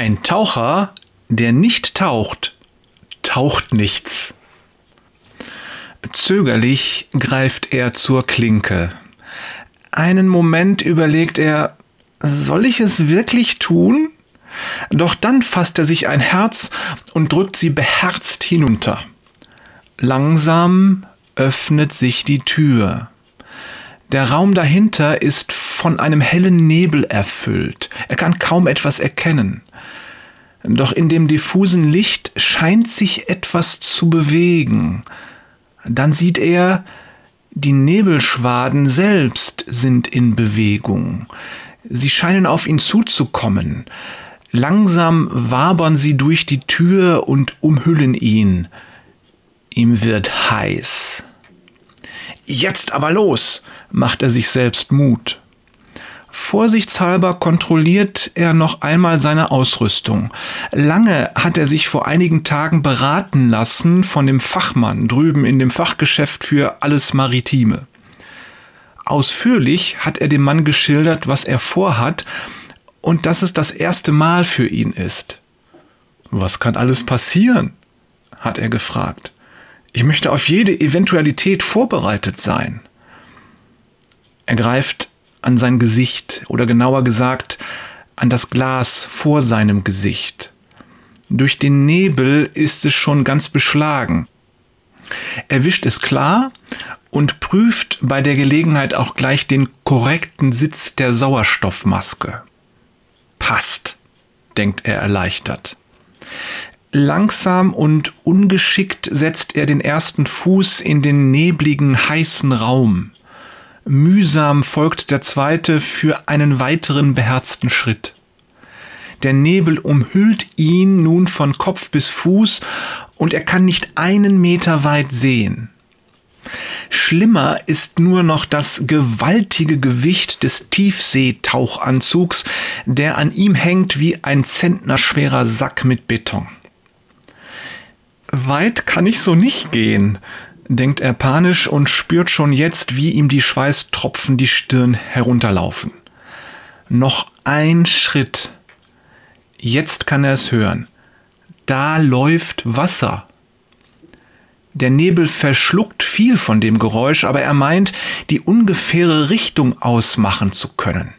Ein Taucher, der nicht taucht, taucht nichts. Zögerlich greift er zur Klinke. Einen Moment überlegt er, soll ich es wirklich tun? Doch dann fasst er sich ein Herz und drückt sie beherzt hinunter. Langsam öffnet sich die Tür. Der Raum dahinter ist von einem hellen Nebel erfüllt. Er kann kaum etwas erkennen. Doch in dem diffusen Licht scheint sich etwas zu bewegen. Dann sieht er, die Nebelschwaden selbst sind in Bewegung. Sie scheinen auf ihn zuzukommen. Langsam wabern sie durch die Tür und umhüllen ihn. Ihm wird heiß. Jetzt aber los, macht er sich selbst Mut. Vorsichtshalber kontrolliert er noch einmal seine Ausrüstung. Lange hat er sich vor einigen Tagen beraten lassen von dem Fachmann drüben in dem Fachgeschäft für alles Maritime. Ausführlich hat er dem Mann geschildert, was er vorhat und dass es das erste Mal für ihn ist. Was kann alles passieren? hat er gefragt. Ich möchte auf jede Eventualität vorbereitet sein. Er greift an sein Gesicht oder genauer gesagt an das Glas vor seinem Gesicht. Durch den Nebel ist es schon ganz beschlagen. Er wischt es klar und prüft bei der Gelegenheit auch gleich den korrekten Sitz der Sauerstoffmaske. Passt, denkt er erleichtert. Langsam und ungeschickt setzt er den ersten Fuß in den nebligen, heißen Raum. Mühsam folgt der zweite für einen weiteren beherzten Schritt. Der Nebel umhüllt ihn nun von Kopf bis Fuß und er kann nicht einen Meter weit sehen. Schlimmer ist nur noch das gewaltige Gewicht des Tiefseetauchanzugs, der an ihm hängt wie ein zentnerschwerer Sack mit Beton. Weit kann ich so nicht gehen, denkt er panisch und spürt schon jetzt, wie ihm die Schweißtropfen die Stirn herunterlaufen. Noch ein Schritt. Jetzt kann er es hören. Da läuft Wasser. Der Nebel verschluckt viel von dem Geräusch, aber er meint, die ungefähre Richtung ausmachen zu können.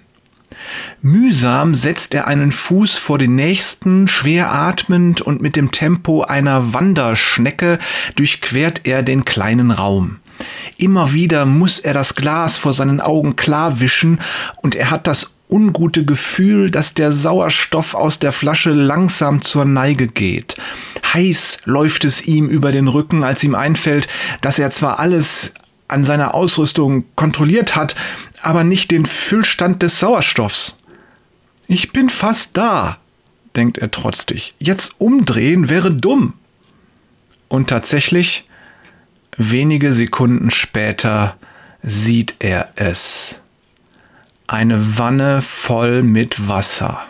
Mühsam setzt er einen Fuß vor den nächsten, schwer atmend und mit dem Tempo einer Wanderschnecke durchquert er den kleinen Raum. Immer wieder muss er das Glas vor seinen Augen klar wischen und er hat das ungute Gefühl, dass der Sauerstoff aus der Flasche langsam zur Neige geht. Heiß läuft es ihm über den Rücken, als ihm einfällt, dass er zwar alles an seiner Ausrüstung kontrolliert hat, aber nicht den Füllstand des Sauerstoffs. Ich bin fast da, denkt er trotzig. Jetzt umdrehen wäre dumm. Und tatsächlich, wenige Sekunden später sieht er es. Eine Wanne voll mit Wasser.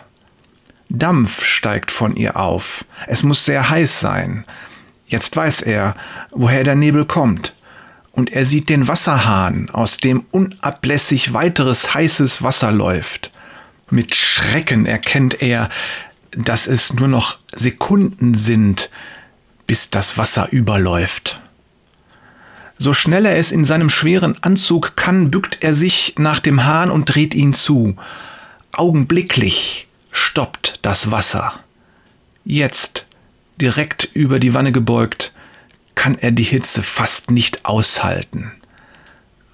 Dampf steigt von ihr auf. Es muss sehr heiß sein. Jetzt weiß er, woher der Nebel kommt und er sieht den Wasserhahn, aus dem unablässig weiteres heißes Wasser läuft. Mit Schrecken erkennt er, dass es nur noch Sekunden sind, bis das Wasser überläuft. So schnell er es in seinem schweren Anzug kann, bückt er sich nach dem Hahn und dreht ihn zu. Augenblicklich stoppt das Wasser. Jetzt, direkt über die Wanne gebeugt, kann er die Hitze fast nicht aushalten.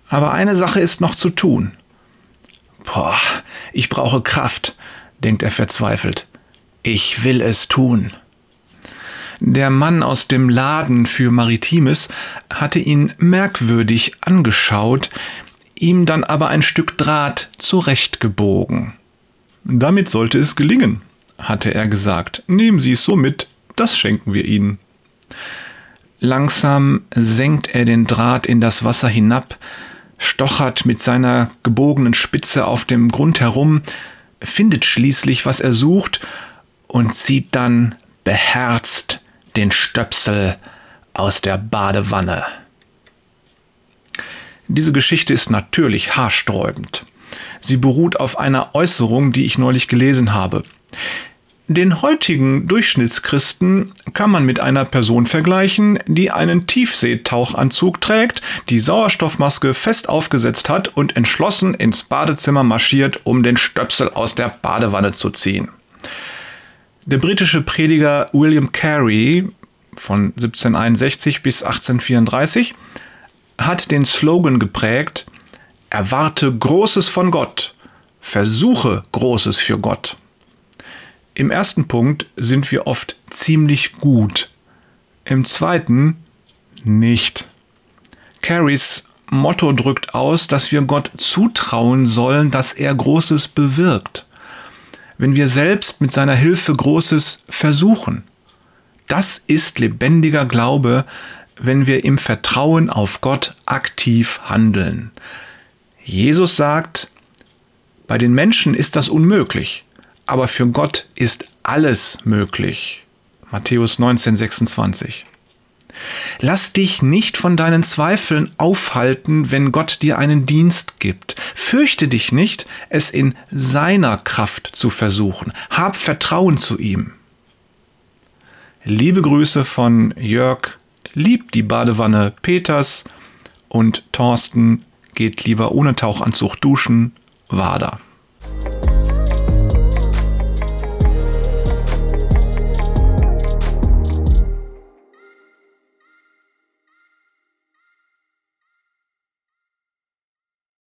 Aber eine Sache ist noch zu tun. Boah, ich brauche Kraft, denkt er verzweifelt. Ich will es tun. Der Mann aus dem Laden für Maritimes hatte ihn merkwürdig angeschaut, ihm dann aber ein Stück Draht zurechtgebogen. Damit sollte es gelingen, hatte er gesagt. Nehmen Sie es so mit, das schenken wir Ihnen. Langsam senkt er den Draht in das Wasser hinab, stochert mit seiner gebogenen Spitze auf dem Grund herum, findet schließlich, was er sucht, und zieht dann beherzt den Stöpsel aus der Badewanne. Diese Geschichte ist natürlich haarsträubend. Sie beruht auf einer Äußerung, die ich neulich gelesen habe. Den heutigen Durchschnittschristen kann man mit einer Person vergleichen, die einen Tiefseetauchanzug trägt, die Sauerstoffmaske fest aufgesetzt hat und entschlossen ins Badezimmer marschiert, um den Stöpsel aus der Badewanne zu ziehen. Der britische Prediger William Carey von 1761 bis 1834 hat den Slogan geprägt, Erwarte Großes von Gott, versuche Großes für Gott. Im ersten Punkt sind wir oft ziemlich gut, im zweiten nicht. Carries Motto drückt aus, dass wir Gott zutrauen sollen, dass er Großes bewirkt. Wenn wir selbst mit seiner Hilfe Großes versuchen. Das ist lebendiger Glaube, wenn wir im Vertrauen auf Gott aktiv handeln. Jesus sagt, bei den Menschen ist das unmöglich aber für Gott ist alles möglich. Matthäus 19, 26. Lass dich nicht von deinen Zweifeln aufhalten, wenn Gott dir einen Dienst gibt. Fürchte dich nicht, es in seiner Kraft zu versuchen. Hab Vertrauen zu ihm. Liebe Grüße von Jörg, liebt die Badewanne Peters und Thorsten geht lieber ohne Tauchanzug duschen. Wader.